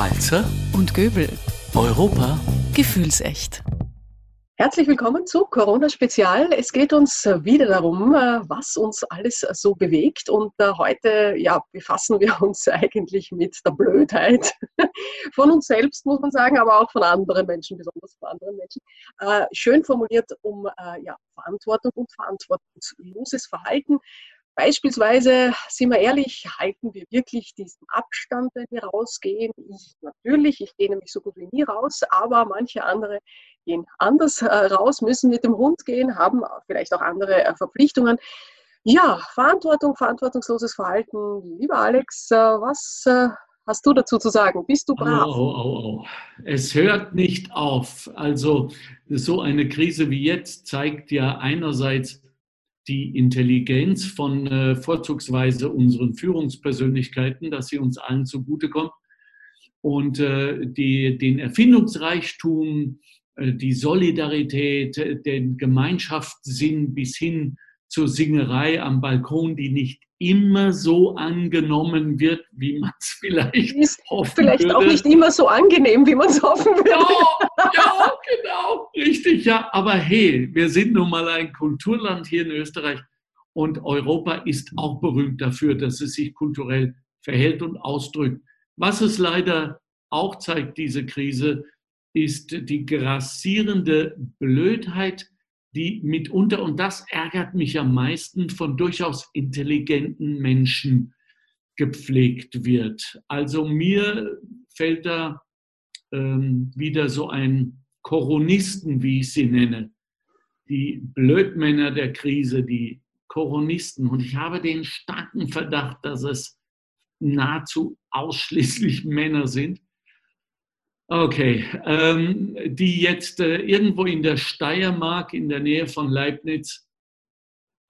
Walzer und Göbel. Europa Gefühlsecht. Herzlich willkommen zu Corona Spezial. Es geht uns wieder darum, äh, was uns alles so bewegt. Und äh, heute ja, befassen wir uns eigentlich mit der Blödheit von uns selbst, muss man sagen, aber auch von anderen Menschen, besonders von anderen Menschen. Äh, schön formuliert um ja, Verantwortung und verantwortungsloses Verhalten. Beispielsweise, sind wir ehrlich, halten wir wirklich diesen Abstand, wenn wir rausgehen? Ich natürlich, ich gehe nämlich so gut wie nie raus, aber manche andere gehen anders äh, raus, müssen mit dem Hund gehen, haben vielleicht auch andere äh, Verpflichtungen. Ja, Verantwortung, verantwortungsloses Verhalten. Lieber Alex, äh, was hast du dazu zu sagen? Bist du brav? Oh, oh, oh. Es hört nicht auf. Also so eine Krise wie jetzt zeigt ja einerseits, die Intelligenz von äh, vorzugsweise unseren Führungspersönlichkeiten, dass sie uns allen zugutekommt. Und äh, die, den Erfindungsreichtum, äh, die Solidarität, äh, den Gemeinschaftssinn bis hin zur Singerei am Balkon, die nicht immer so angenommen wird, wie man es vielleicht ist hoffen Vielleicht würde. auch nicht immer so angenehm, wie man es hoffen würde. Ja, ja, genau, richtig, ja. Aber hey, wir sind nun mal ein Kulturland hier in Österreich und Europa ist auch berühmt dafür, dass es sich kulturell verhält und ausdrückt. Was es leider auch zeigt, diese Krise, ist die grassierende Blödheit die mitunter, und das ärgert mich am meisten, von durchaus intelligenten Menschen gepflegt wird. Also mir fällt da ähm, wieder so ein Koronisten, wie ich sie nenne, die Blödmänner der Krise, die Koronisten. Und ich habe den starken Verdacht, dass es nahezu ausschließlich Männer sind, Okay, ähm, die jetzt äh, irgendwo in der Steiermark in der Nähe von Leibniz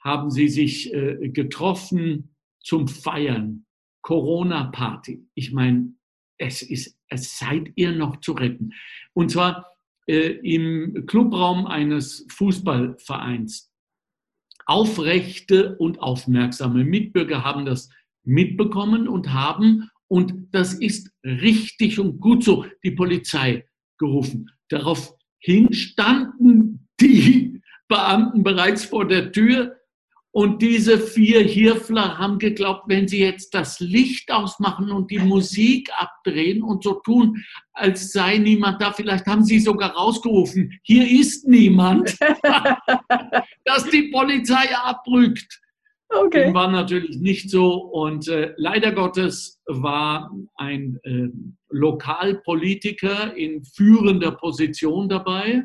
haben sie sich äh, getroffen zum Feiern. Corona-Party. Ich meine, es ist, es seid ihr noch zu retten. Und zwar äh, im Clubraum eines Fußballvereins. Aufrechte und aufmerksame Mitbürger haben das mitbekommen und haben und das ist richtig und gut so, die Polizei gerufen. Daraufhin standen die Beamten bereits vor der Tür und diese vier Hirfler haben geglaubt, wenn sie jetzt das Licht ausmachen und die Musik abdrehen und so tun, als sei niemand da, vielleicht haben sie sogar rausgerufen, hier ist niemand, dass die Polizei abrückt. Okay. Dem war natürlich nicht so. Und äh, leider Gottes war ein äh, Lokalpolitiker in führender Position dabei.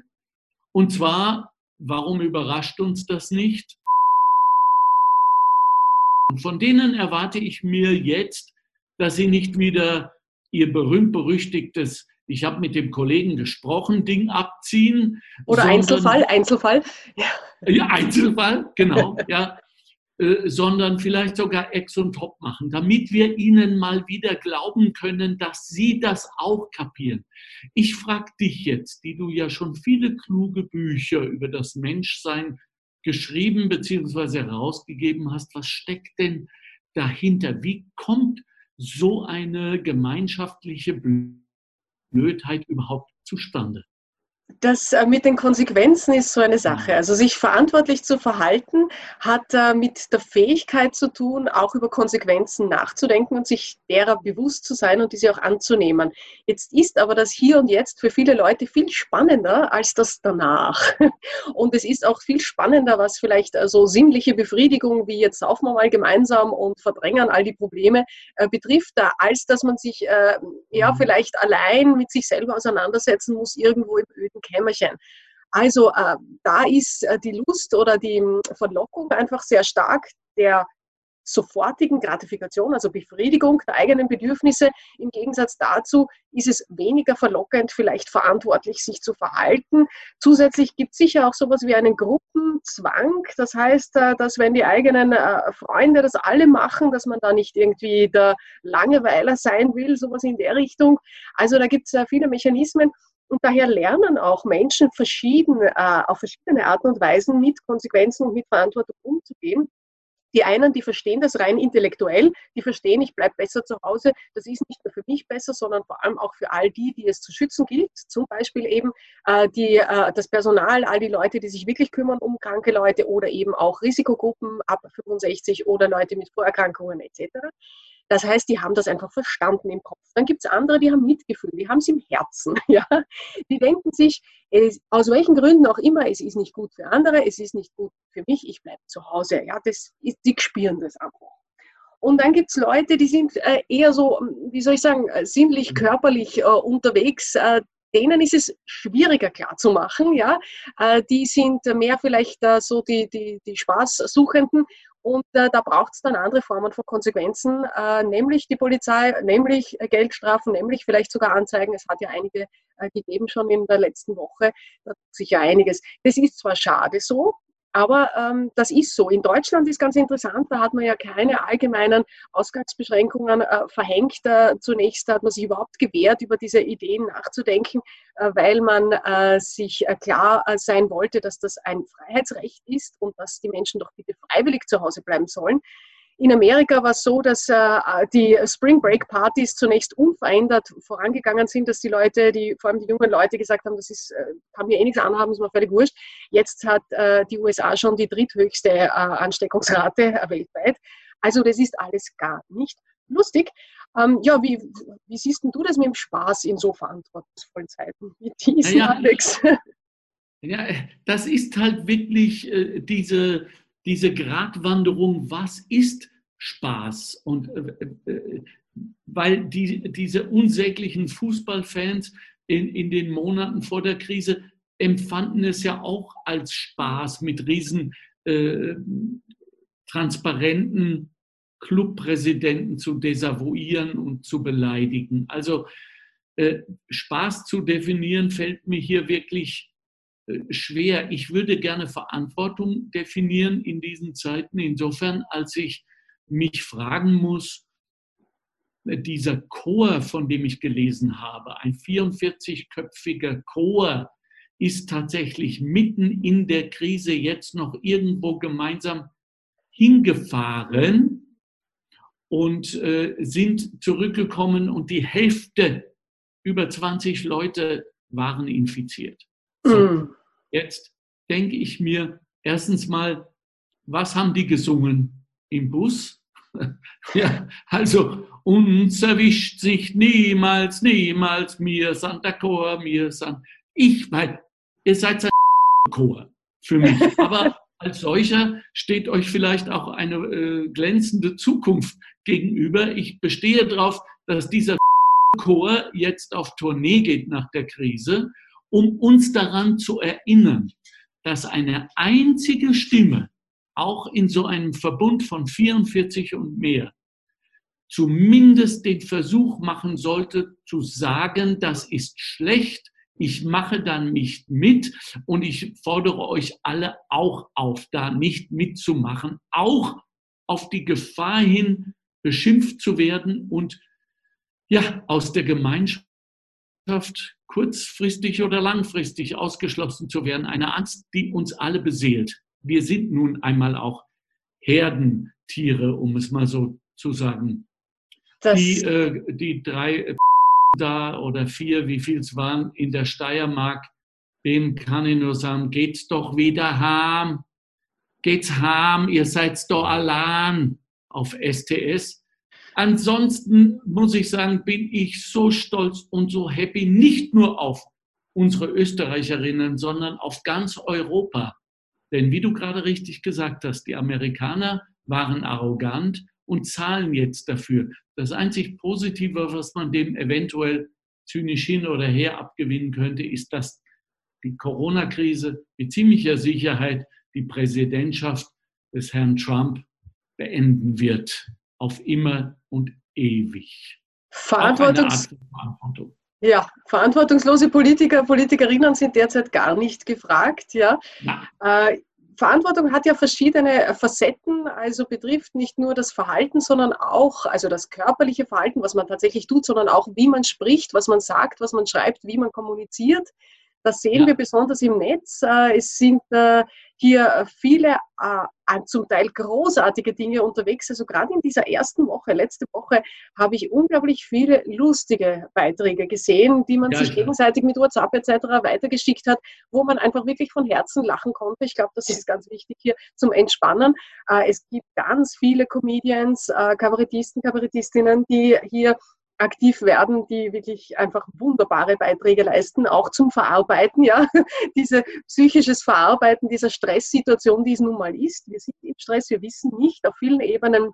Und zwar, warum überrascht uns das nicht? Von denen erwarte ich mir jetzt, dass sie nicht wieder ihr berühmt-berüchtigtes ich habe mit dem Kollegen gesprochen, Ding abziehen. Oder sondern, Einzelfall, Einzelfall. Ja. ja, Einzelfall, genau. ja, sondern vielleicht sogar Ex und Top machen, damit wir ihnen mal wieder glauben können, dass sie das auch kapieren. Ich frage dich jetzt, die du ja schon viele kluge Bücher über das Menschsein geschrieben bzw. herausgegeben hast, was steckt denn dahinter? Wie kommt so eine gemeinschaftliche Blödheit überhaupt zustande? Das äh, mit den Konsequenzen ist so eine Sache. Mhm. Also sich verantwortlich zu verhalten hat äh, mit der Fähigkeit zu tun, auch über Konsequenzen nachzudenken und sich derer bewusst zu sein und diese auch anzunehmen. Jetzt ist aber das Hier und Jetzt für viele Leute viel spannender als das danach. Und es ist auch viel spannender, was vielleicht äh, so sinnliche Befriedigung wie jetzt saufen wir mal gemeinsam und verdrängen all die Probleme betrifft, als dass man sich ja mhm. vielleicht allein mit sich selber auseinandersetzen muss, irgendwo im öden Kämmerchen. Also äh, da ist äh, die Lust oder die hm, Verlockung einfach sehr stark der sofortigen Gratifikation, also Befriedigung der eigenen Bedürfnisse. Im Gegensatz dazu ist es weniger verlockend, vielleicht verantwortlich sich zu verhalten. Zusätzlich gibt es sicher auch sowas wie einen Gruppenzwang. Das heißt, äh, dass wenn die eigenen äh, Freunde das alle machen, dass man da nicht irgendwie der Langeweiler sein will, sowas in der Richtung. Also da gibt es äh, viele Mechanismen. Und daher lernen auch Menschen verschieden, äh, auf verschiedene Arten und Weisen mit Konsequenzen und mit Verantwortung umzugehen. Die einen, die verstehen das rein intellektuell, die verstehen, ich bleibe besser zu Hause. Das ist nicht nur für mich besser, sondern vor allem auch für all die, die es zu schützen gilt. Zum Beispiel eben äh, die, äh, das Personal, all die Leute, die sich wirklich kümmern um kranke Leute oder eben auch Risikogruppen ab 65 oder Leute mit Vorerkrankungen etc. Das heißt, die haben das einfach verstanden im Kopf. Dann gibt es andere, die haben Mitgefühl, die haben es im Herzen. Ja? Die denken sich, es, aus welchen Gründen auch immer, es ist nicht gut für andere, es ist nicht gut für mich, ich bleibe zu Hause. Ja? Das ist, die spüren das einfach. Und dann gibt es Leute, die sind äh, eher so, wie soll ich sagen, äh, sinnlich, mhm. körperlich äh, unterwegs. Äh, denen ist es schwieriger klarzumachen. Ja? Äh, die sind mehr vielleicht so die, die, die Spaßsuchenden und äh, da braucht es dann andere Formen von Konsequenzen, äh, nämlich die Polizei, nämlich äh, Geldstrafen, nämlich vielleicht sogar Anzeigen. Es hat ja einige äh, gegeben schon in der letzten Woche. Da tut sich ja einiges. Das ist zwar schade so, aber ähm, das ist so. In Deutschland ist ganz interessant, da hat man ja keine allgemeinen Ausgangsbeschränkungen äh, verhängt. Äh, zunächst hat man sich überhaupt gewehrt, über diese Ideen nachzudenken, äh, weil man äh, sich äh, klar äh, sein wollte, dass das ein Freiheitsrecht ist und dass die Menschen doch bitte freiwillig zu Hause bleiben sollen. In Amerika war es so, dass äh, die Spring Break Partys zunächst unverändert vorangegangen sind, dass die Leute, die, vor allem die jungen Leute gesagt haben, das ist, äh, kann mir eh nichts anhaben, ist mir völlig wurscht. Jetzt hat äh, die USA schon die dritthöchste äh, Ansteckungsrate äh, weltweit. Also das ist alles gar nicht lustig. Ähm, ja, wie, wie siehst du das mit dem Spaß in so verantwortungsvollen Zeiten wie diesen, ja, Alex? Ja, das ist halt wirklich diese diese Gratwanderung, was ist Spaß? Und äh, äh, weil die, diese unsäglichen Fußballfans in, in den Monaten vor der Krise empfanden es ja auch als Spaß, mit riesen äh, transparenten Clubpräsidenten zu desavouieren und zu beleidigen. Also äh, Spaß zu definieren fällt mir hier wirklich schwer. Ich würde gerne Verantwortung definieren in diesen Zeiten, insofern, als ich mich fragen muss, äh, dieser Chor, von dem ich gelesen habe, ein 44-köpfiger Chor, ist tatsächlich mitten in der Krise jetzt noch irgendwo gemeinsam hingefahren und äh, sind zurückgekommen und die Hälfte, über 20 Leute, waren infiziert. So, mm. Jetzt denke ich mir erstens mal, was haben die gesungen im Bus? ja, also uns erwischt sich niemals, niemals mir Santa Chor, mir San. Ich, weil ihr seid ein Chor für mich. Aber als solcher steht euch vielleicht auch eine äh, glänzende Zukunft gegenüber. Ich bestehe darauf, dass dieser Chor jetzt auf Tournee geht nach der Krise um uns daran zu erinnern, dass eine einzige Stimme, auch in so einem Verbund von 44 und mehr, zumindest den Versuch machen sollte zu sagen, das ist schlecht, ich mache dann nicht mit und ich fordere euch alle auch auf, da nicht mitzumachen, auch auf die Gefahr hin, beschimpft zu werden und ja, aus der Gemeinschaft kurzfristig oder langfristig ausgeschlossen zu werden. Eine Angst, die uns alle beseelt. Wir sind nun einmal auch Herdentiere, um es mal so zu sagen. die, äh, die drei äh, da oder vier, wie viel es waren, in der Steiermark, dem kann ich nur sagen, geht's doch wieder heim. Geht's heim, ihr seid doch allein auf STS. Ansonsten muss ich sagen, bin ich so stolz und so happy, nicht nur auf unsere Österreicherinnen, sondern auf ganz Europa. Denn wie du gerade richtig gesagt hast, die Amerikaner waren arrogant und zahlen jetzt dafür. Das einzig Positive, was man dem eventuell zynisch hin oder her abgewinnen könnte, ist, dass die Corona-Krise mit ziemlicher Sicherheit die Präsidentschaft des Herrn Trump beenden wird auf immer und ewig. Verantwortungs Verantwortung. Ja, verantwortungslose Politiker, Politikerinnen sind derzeit gar nicht gefragt. Ja. Äh, Verantwortung hat ja verschiedene Facetten, also betrifft nicht nur das Verhalten, sondern auch, also das körperliche Verhalten, was man tatsächlich tut, sondern auch, wie man spricht, was man sagt, was man schreibt, wie man kommuniziert. Das sehen ja. wir besonders im Netz. Äh, es sind äh, hier viele äh, zum Teil großartige Dinge unterwegs. Also gerade in dieser ersten Woche, letzte Woche, habe ich unglaublich viele lustige Beiträge gesehen, die man ja, sich gegenseitig mit WhatsApp etc. weitergeschickt hat, wo man einfach wirklich von Herzen lachen konnte. Ich glaube, das ist ganz wichtig hier zum Entspannen. Es gibt ganz viele Comedians, Kabarettisten, Kabarettistinnen, die hier aktiv werden, die wirklich einfach wunderbare Beiträge leisten, auch zum Verarbeiten, ja, diese psychisches Verarbeiten dieser Stresssituation, die es nun mal ist. Wir sind im Stress, wir wissen nicht auf vielen Ebenen,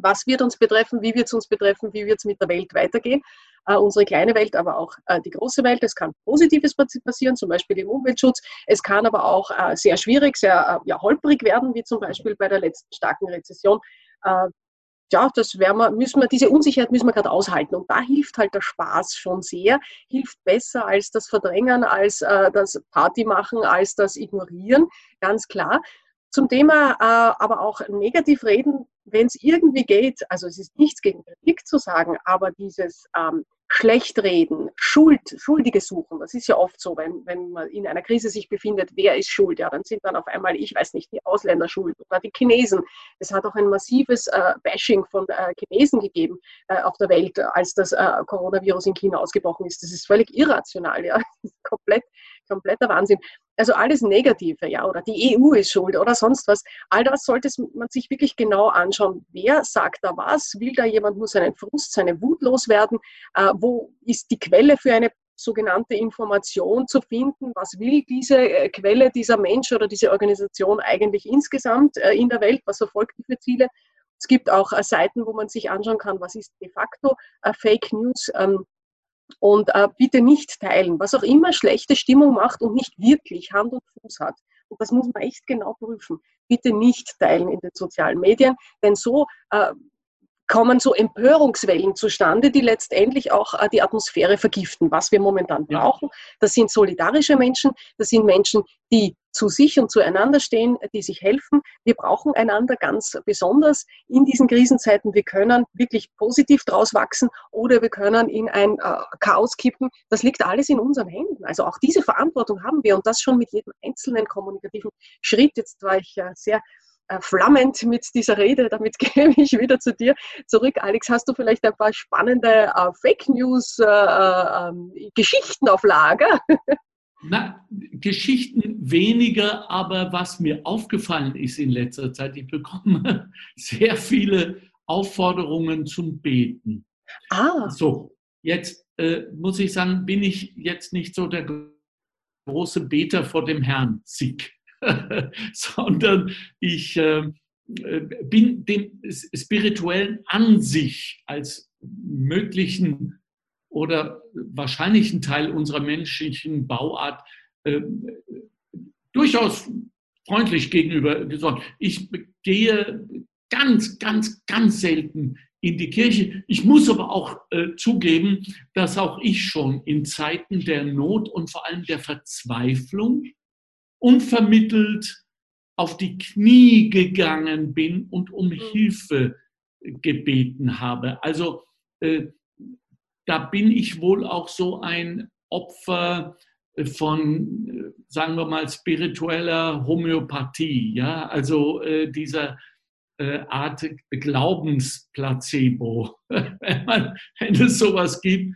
was wird uns betreffen, wie wird es uns betreffen, wie wird es mit der Welt weitergehen. Äh, unsere kleine Welt, aber auch äh, die große Welt. Es kann Positives passieren, zum Beispiel im Umweltschutz. Es kann aber auch äh, sehr schwierig, sehr äh, ja, holprig werden, wie zum Beispiel bei der letzten starken Rezession. Ja, das werden wir, müssen wir, diese Unsicherheit müssen wir gerade aushalten. Und da hilft halt der Spaß schon sehr, hilft besser als das Verdrängen, als äh, das Party machen, als das Ignorieren, ganz klar. Zum Thema äh, aber auch negativ reden, wenn es irgendwie geht, also es ist nichts gegen Kritik zu sagen, aber dieses ähm, Schlechtreden, Schuld, Schuldige suchen. Das ist ja oft so, wenn, wenn man in einer Krise sich befindet, wer ist schuld? Ja, dann sind dann auf einmal, ich weiß nicht, die Ausländer schuld oder die Chinesen. Es hat auch ein massives äh, Bashing von äh, Chinesen gegeben äh, auf der Welt, als das äh, Coronavirus in China ausgebrochen ist. Das ist völlig irrational, ja. komplett, kompletter Wahnsinn. Also alles Negative, ja, oder die EU ist schuld oder sonst was. All das sollte man sich wirklich genau anschauen. Wer sagt da was? Will da jemand nur seinen Frust, seine Wut loswerden? Äh, wo ist die Quelle für eine sogenannte Information zu finden? Was will diese äh, Quelle, dieser Mensch oder diese Organisation eigentlich insgesamt äh, in der Welt? Was verfolgt die für Ziele? Es gibt auch äh, Seiten, wo man sich anschauen kann, was ist de facto äh, Fake News. Ähm, und äh, bitte nicht teilen, was auch immer schlechte Stimmung macht und nicht wirklich Hand und Fuß hat. Und das muss man echt genau prüfen. Bitte nicht teilen in den sozialen Medien, denn so äh, kommen so Empörungswellen zustande, die letztendlich auch äh, die Atmosphäre vergiften. Was wir momentan brauchen, das sind solidarische Menschen, das sind Menschen, die zu sich und zueinander stehen, die sich helfen. Wir brauchen einander ganz besonders in diesen Krisenzeiten. Wir können wirklich positiv draus wachsen oder wir können in ein äh, Chaos kippen. Das liegt alles in unseren Händen. Also auch diese Verantwortung haben wir und das schon mit jedem einzelnen kommunikativen Schritt. Jetzt war ich äh, sehr flammend mit dieser Rede. Damit gebe ich wieder zu dir zurück. Alex, hast du vielleicht ein paar spannende äh, Fake News äh, ähm, Geschichten auf Lager? Na, Geschichten weniger, aber was mir aufgefallen ist in letzter Zeit, ich bekomme sehr viele Aufforderungen zum Beten. Ah. So, jetzt äh, muss ich sagen, bin ich jetzt nicht so der große Beter vor dem Herrn, Sieg. sondern ich äh, bin dem Spirituellen an sich als möglichen oder wahrscheinlichen Teil unserer menschlichen Bauart äh, durchaus freundlich gegenüber gesorgt. Ich gehe ganz, ganz, ganz selten in die Kirche. Ich muss aber auch äh, zugeben, dass auch ich schon in Zeiten der Not und vor allem der Verzweiflung unvermittelt auf die Knie gegangen bin und um mhm. Hilfe gebeten habe. Also äh, da bin ich wohl auch so ein Opfer von, äh, sagen wir mal, spiritueller Homöopathie, ja, also äh, dieser äh, Art Glaubensplacebo, wenn, man, wenn es sowas gibt.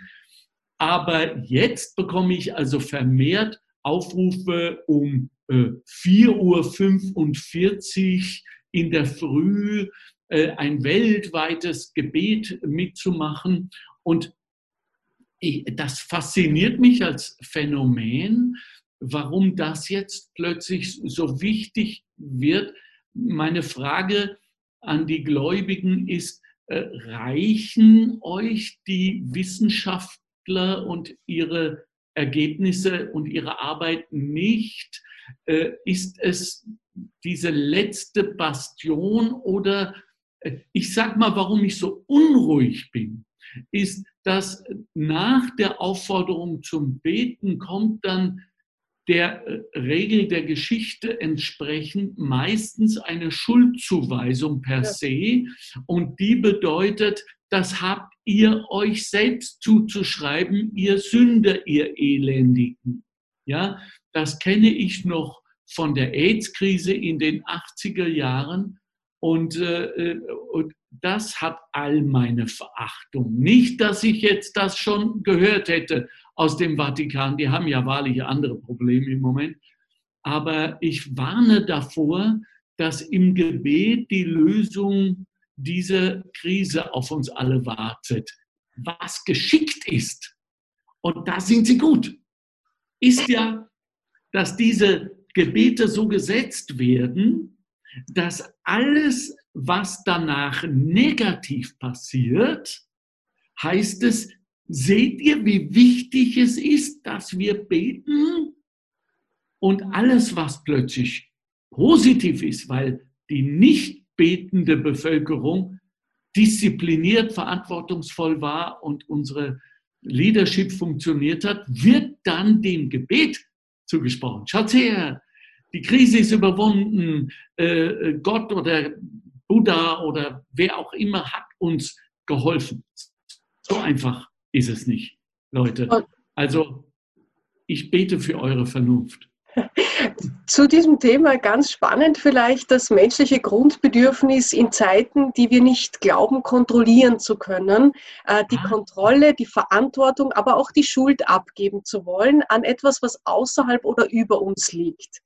Aber jetzt bekomme ich also vermehrt Aufrufe um äh, 4.45 Uhr in der Früh äh, ein weltweites Gebet mitzumachen. Und ich, das fasziniert mich als Phänomen, warum das jetzt plötzlich so wichtig wird. Meine Frage an die Gläubigen ist, äh, reichen euch die Wissenschaftler und ihre Ergebnisse und ihre Arbeit nicht? Äh, ist es diese letzte Bastion oder äh, ich sag mal, warum ich so unruhig bin, ist, dass nach der Aufforderung zum Beten kommt dann der äh, Regel der Geschichte entsprechend meistens eine Schuldzuweisung per se und die bedeutet, das habt ihr euch selbst zuzuschreiben, ihr Sünder, ihr Elendigen. Ja, das kenne ich noch von der AIDS-Krise in den 80er Jahren. Und, äh, und das hat all meine Verachtung. Nicht, dass ich jetzt das schon gehört hätte aus dem Vatikan. Die haben ja wahrlich andere Probleme im Moment. Aber ich warne davor, dass im Gebet die Lösung dieser Krise auf uns alle wartet. Was geschickt ist, und da sind sie gut, ist ja, dass diese Gebete so gesetzt werden, dass alles, was danach negativ passiert, heißt es, seht ihr, wie wichtig es ist, dass wir beten? Und alles, was plötzlich positiv ist, weil die nicht betende Bevölkerung diszipliniert, verantwortungsvoll war und unsere Leadership funktioniert hat, wird dann dem Gebet zugesprochen. Schaut her, die Krise ist überwunden, äh, Gott oder Buddha oder wer auch immer hat uns geholfen. So einfach ist es nicht, Leute. Also ich bete für eure Vernunft. Zu diesem Thema ganz spannend vielleicht das menschliche Grundbedürfnis in Zeiten, die wir nicht glauben, kontrollieren zu können, äh, die Kontrolle, die Verantwortung, aber auch die Schuld abgeben zu wollen an etwas, was außerhalb oder über uns liegt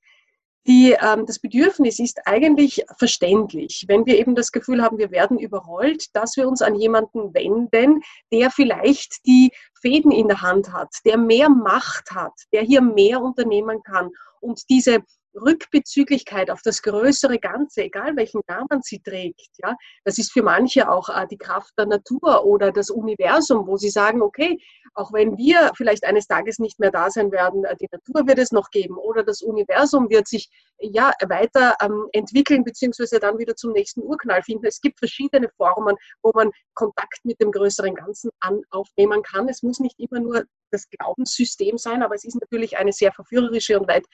die, ähm, das Bedürfnis ist eigentlich verständlich, wenn wir eben das Gefühl haben, wir werden überrollt, dass wir uns an jemanden wenden, der vielleicht die Fäden in der Hand hat, der mehr Macht hat, der hier mehr unternehmen kann und diese Rückbezüglichkeit auf das größere Ganze, egal welchen Namen sie trägt. Ja, das ist für manche auch äh, die Kraft der Natur oder das Universum, wo sie sagen, okay, auch wenn wir vielleicht eines Tages nicht mehr da sein werden, äh, die Natur wird es noch geben oder das Universum wird sich ja weiter ähm, entwickeln beziehungsweise dann wieder zum nächsten Urknall finden. Es gibt verschiedene Formen, wo man Kontakt mit dem größeren Ganzen an, aufnehmen kann. Es muss nicht immer nur das Glaubenssystem sein, aber es ist natürlich eine sehr verführerische und weit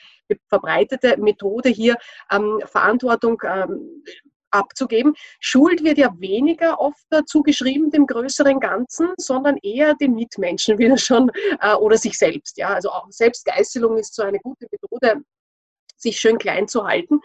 verbreitete Methode, hier ähm, Verantwortung ähm, abzugeben. Schuld wird ja weniger oft zugeschrieben dem größeren Ganzen, sondern eher den Mitmenschen wieder schon äh, oder sich selbst. Ja, also auch Selbstgeißelung ist so eine gute Methode, sich schön klein zu halten.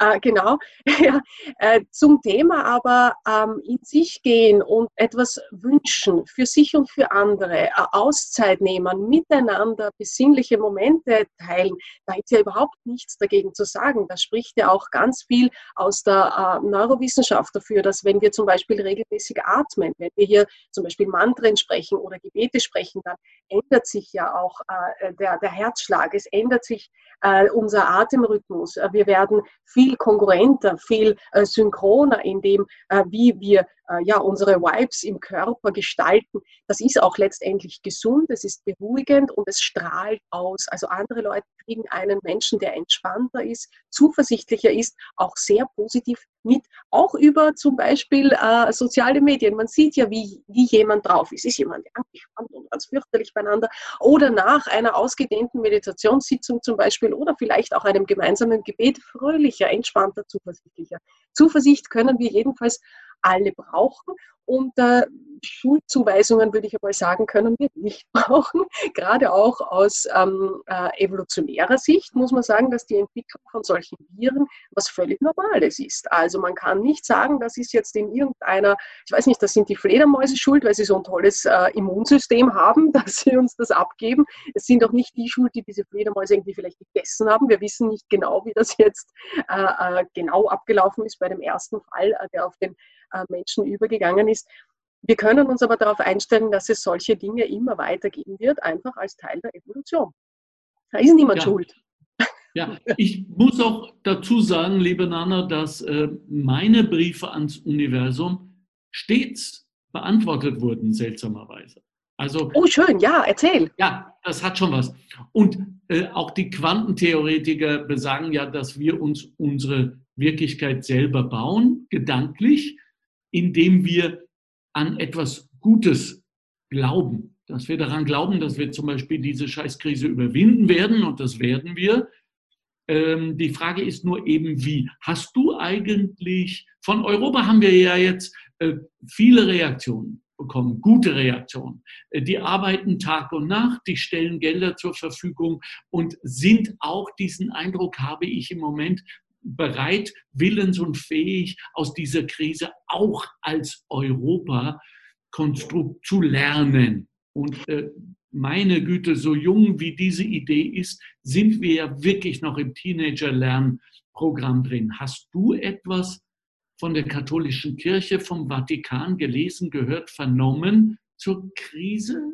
Äh, genau, ja, äh, zum Thema aber ähm, in sich gehen und etwas wünschen für sich und für andere, äh, Auszeit nehmen, miteinander besinnliche Momente teilen, da ist ja überhaupt nichts dagegen zu sagen. Da spricht ja auch ganz viel aus der äh, Neurowissenschaft dafür, dass wenn wir zum Beispiel regelmäßig atmen, wenn wir hier zum Beispiel Mantren sprechen oder Gebete sprechen, dann ändert sich ja auch äh, der, der Herzschlag, es ändert sich äh, unser Atemrhythmus. wir werden viel viel kongruenter, viel äh, synchroner in dem, äh, wie wir ja, unsere Vibes im Körper gestalten. Das ist auch letztendlich gesund, es ist beruhigend und es strahlt aus. Also andere Leute kriegen einen Menschen, der entspannter ist, zuversichtlicher ist, auch sehr positiv mit, auch über zum Beispiel äh, soziale Medien. Man sieht ja, wie, wie jemand drauf ist. Ist jemand angespannt und ganz fürchterlich beieinander oder nach einer ausgedehnten Meditationssitzung zum Beispiel oder vielleicht auch einem gemeinsamen Gebet fröhlicher, entspannter, zuversichtlicher. Zuversicht können wir jedenfalls alle brauchen. Und äh, Schulzuweisungen, würde ich einmal sagen, können wir nicht brauchen. Gerade auch aus ähm, äh, evolutionärer Sicht muss man sagen, dass die Entwicklung von solchen Viren was völlig Normales ist. Also man kann nicht sagen, das ist jetzt in irgendeiner, ich weiß nicht, das sind die Fledermäuse schuld, weil sie so ein tolles äh, Immunsystem haben, dass sie uns das abgeben. Es sind auch nicht die schuld, die diese Fledermäuse irgendwie vielleicht gegessen haben. Wir wissen nicht genau, wie das jetzt äh, äh, genau abgelaufen ist bei dem ersten Fall, äh, der auf den äh, Menschen übergegangen ist. Wir können uns aber darauf einstellen, dass es solche Dinge immer weitergeben wird, einfach als Teil der Evolution. Da ist niemand ja. schuld. Ja, ich muss auch dazu sagen, liebe Nana, dass äh, meine Briefe ans Universum stets beantwortet wurden, seltsamerweise. Also, oh, schön, ja, erzähl. Ja, das hat schon was. Und äh, auch die Quantentheoretiker besagen ja, dass wir uns unsere Wirklichkeit selber bauen, gedanklich indem wir an etwas Gutes glauben. Dass wir daran glauben, dass wir zum Beispiel diese Scheißkrise überwinden werden und das werden wir. Ähm, die Frage ist nur eben, wie. Hast du eigentlich, von Europa haben wir ja jetzt äh, viele Reaktionen. bekommen. Gute Reaktionen. Äh, die arbeiten Tag und Nacht, die stellen Gelder zur Verfügung und sind auch, diesen Eindruck habe ich im Moment, bereit, willens und fähig, aus dieser Krise auch als Europa-Konstrukt zu lernen. Und äh, meine Güte, so jung wie diese Idee ist, sind wir ja wirklich noch im Teenager-Lernprogramm drin. Hast du etwas von der katholischen Kirche, vom Vatikan gelesen, gehört, vernommen zur Krise?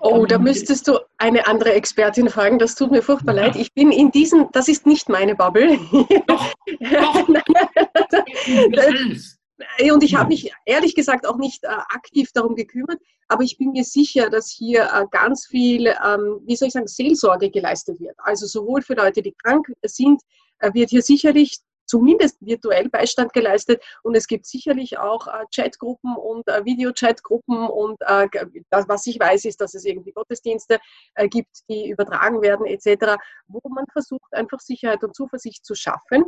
Oh, da müsstest du eine andere Expertin fragen. Das tut mir furchtbar ja. leid. Ich bin in diesem, das ist nicht meine Bubble. Doch, doch. Und ich habe mich ehrlich gesagt auch nicht äh, aktiv darum gekümmert, aber ich bin mir sicher, dass hier äh, ganz viel, ähm, wie soll ich sagen, Seelsorge geleistet wird. Also sowohl für Leute, die krank sind, äh, wird hier sicherlich zumindest virtuell Beistand geleistet. Und es gibt sicherlich auch äh, Chatgruppen und äh, Videochatgruppen. Und äh, das, was ich weiß, ist, dass es irgendwie Gottesdienste äh, gibt, die übertragen werden etc., wo man versucht, einfach Sicherheit und Zuversicht zu schaffen.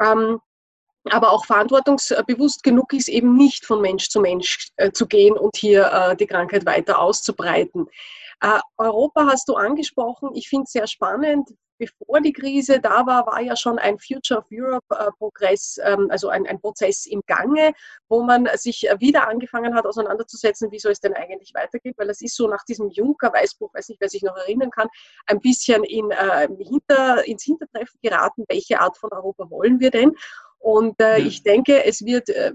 Ähm, aber auch verantwortungsbewusst genug ist, eben nicht von Mensch zu Mensch äh, zu gehen und hier äh, die Krankheit weiter auszubreiten. Äh, Europa hast du angesprochen. Ich finde es sehr spannend. Bevor die Krise da war, war ja schon ein Future of Europe äh, Progress, ähm, also ein, ein, Prozess im Gange, wo man sich wieder angefangen hat, auseinanderzusetzen, wie soll es denn eigentlich weitergehen, weil es ist so nach diesem Juncker-Weißbuch, weiß nicht, wer sich noch erinnern kann, ein bisschen in, äh, hinter, ins Hintertreffen geraten, welche Art von Europa wollen wir denn? Und äh, ich denke, es wird äh,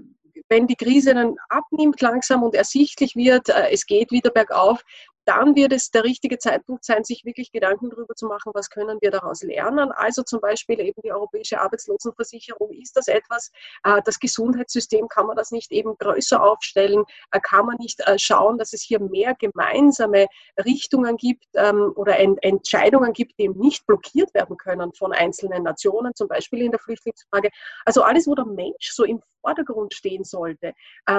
wenn die Krise dann abnimmt langsam und ersichtlich wird, äh, es geht wieder bergauf, dann wird es der richtige Zeitpunkt sein, sich wirklich Gedanken darüber zu machen, was können wir daraus lernen. Also zum Beispiel eben die europäische Arbeitslosenversicherung. Ist das etwas, äh, das Gesundheitssystem, kann man das nicht eben größer aufstellen? Äh, kann man nicht äh, schauen, dass es hier mehr gemeinsame Richtungen gibt ähm, oder Entscheidungen gibt, die eben nicht blockiert werden können von einzelnen Nationen, zum Beispiel in der Flüchtlingsfrage. Also alles, wo der Mensch so im Vordergrund stehen sollte,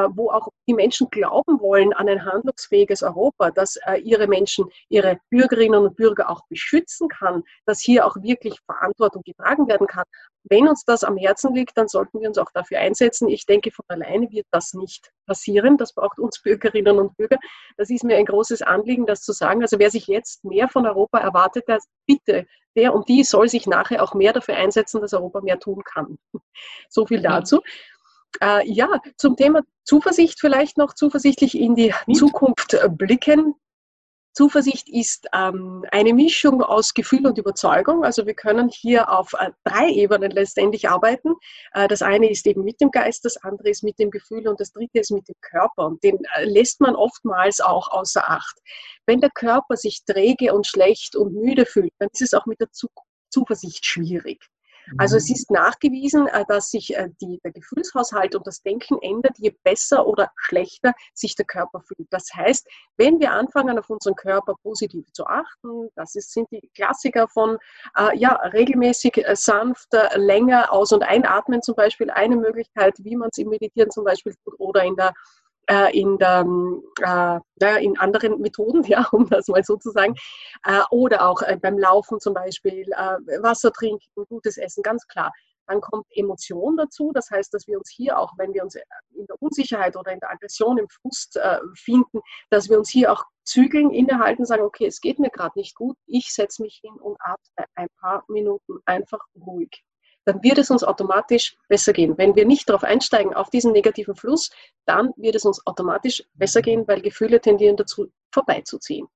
wo auch die Menschen glauben wollen an ein handlungsfähiges Europa, das ihre Menschen, ihre Bürgerinnen und Bürger auch beschützen kann, dass hier auch wirklich Verantwortung getragen werden kann. Wenn uns das am Herzen liegt, dann sollten wir uns auch dafür einsetzen. Ich denke, von alleine wird das nicht passieren. Das braucht uns Bürgerinnen und Bürger. Das ist mir ein großes Anliegen, das zu sagen. Also wer sich jetzt mehr von Europa erwartet, der bitte, der und die soll sich nachher auch mehr dafür einsetzen, dass Europa mehr tun kann. So viel dazu. Äh, ja, zum Thema Zuversicht vielleicht noch, zuversichtlich in die. Zukunft blicken. Zuversicht ist ähm, eine Mischung aus Gefühl und Überzeugung. Also wir können hier auf äh, drei Ebenen letztendlich arbeiten. Äh, das eine ist eben mit dem Geist, das andere ist mit dem Gefühl und das dritte ist mit dem Körper. Und den äh, lässt man oftmals auch außer Acht. Wenn der Körper sich träge und schlecht und müde fühlt, dann ist es auch mit der Zuversicht schwierig. Also es mhm. ist nachgewiesen, äh, dass sich äh, die, der Gefühlshaushalt und das Denken ändert, je besser oder schlechter sich der Körper fühlt. Das heißt, wenn wir anfangen, auf unseren Körper positiv zu achten, das ist, sind die Klassiker von äh, ja, regelmäßig äh, sanft, äh, länger aus- und einatmen zum Beispiel eine Möglichkeit, wie man es im Meditieren zum Beispiel tut oder in der äh, in, der, äh, in anderen Methoden, ja, um das mal so zu sagen, äh, oder auch äh, beim Laufen zum Beispiel, äh, Wasser trinken, gutes Essen, ganz klar. Dann kommt Emotion dazu, das heißt, dass wir uns hier auch, wenn wir uns in der Unsicherheit oder in der Aggression, im Frust äh, finden, dass wir uns hier auch zügeln, innehalten, sagen, okay, es geht mir gerade nicht gut, ich setze mich hin und atme ein paar Minuten einfach ruhig dann wird es uns automatisch besser gehen. Wenn wir nicht darauf einsteigen, auf diesen negativen Fluss, dann wird es uns automatisch besser gehen, weil Gefühle tendieren dazu, vorbeizuziehen.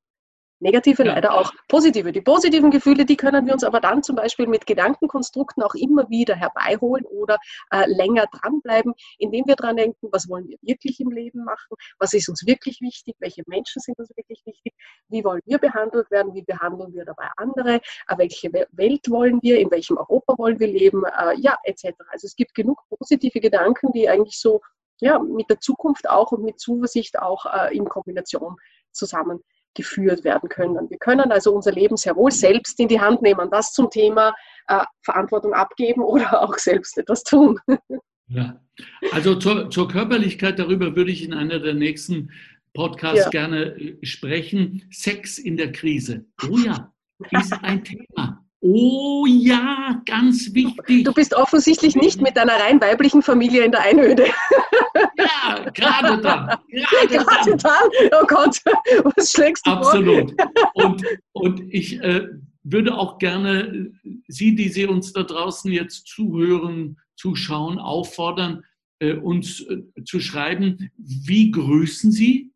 Negative ja. leider auch positive. Die positiven Gefühle, die können wir uns aber dann zum Beispiel mit Gedankenkonstrukten auch immer wieder herbeiholen oder äh, länger dranbleiben, indem wir dran denken, was wollen wir wirklich im Leben machen, was ist uns wirklich wichtig, welche Menschen sind uns wirklich wichtig, wie wollen wir behandelt werden, wie behandeln wir dabei andere, äh, welche Welt wollen wir, in welchem Europa wollen wir leben, äh, ja, etc. Also es gibt genug positive Gedanken, die eigentlich so ja, mit der Zukunft auch und mit Zuversicht auch äh, in Kombination zusammen geführt werden können. Wir können also unser Leben sehr wohl selbst in die Hand nehmen. Das zum Thema äh, Verantwortung abgeben oder auch selbst etwas tun. Ja, also zur, zur Körperlichkeit, darüber würde ich in einer der nächsten Podcasts ja. gerne äh, sprechen. Sex in der Krise. Oh ja, ist ein Thema. Oh ja, ganz wichtig. Du bist offensichtlich nicht mit deiner rein weiblichen Familie in der Einöde. Ja, gerade da. Gerade, gerade da. Oh Gott, was schlägst du Absolut. vor? Und, und ich äh, würde auch gerne Sie, die Sie uns da draußen jetzt zuhören, zuschauen, auffordern, äh, uns äh, zu schreiben, wie grüßen Sie?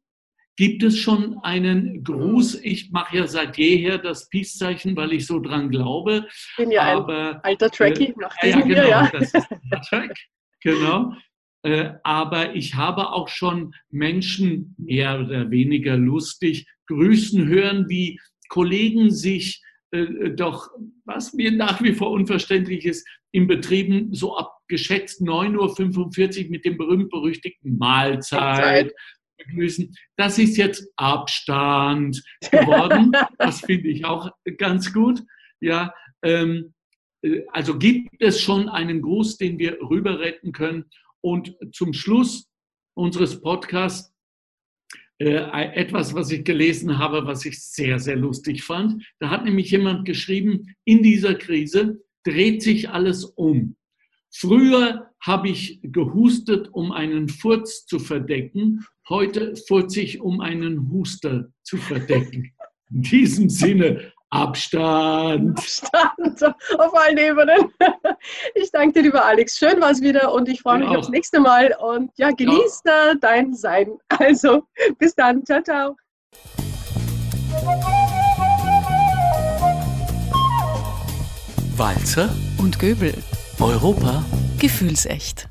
Gibt es schon einen Gruß? Ich mache ja seit jeher das Peace-Zeichen, weil ich so dran glaube. Ich bin ja aber, ein alter Trekkie äh, nach diesem ja, genau, ja. Das Track, genau. Äh, aber ich habe auch schon Menschen mehr oder weniger lustig grüßen hören, wie Kollegen sich äh, doch, was mir nach wie vor unverständlich ist, in Betrieben so ab geschätzt 9.45 Uhr mit dem berühmt-berüchtigten Mahlzeit begrüßen. Das ist jetzt Abstand geworden. das finde ich auch ganz gut. Ja, ähm, äh, also gibt es schon einen Gruß, den wir rüber retten können. Und zum Schluss unseres Podcasts äh, etwas, was ich gelesen habe, was ich sehr, sehr lustig fand. Da hat nämlich jemand geschrieben, in dieser Krise dreht sich alles um. Früher habe ich gehustet, um einen Furz zu verdecken. Heute furze ich, um einen Huster zu verdecken. In diesem Sinne, Abstand. Abstand auf allen Ebenen. Ich danke dir, lieber Alex. Schön war es wieder und ich freue mich aufs nächste Mal. Und ja, genieß ja. dein Sein. Also, bis dann. Ciao, ciao. Walzer und Göbel. Europa Gefühlsecht.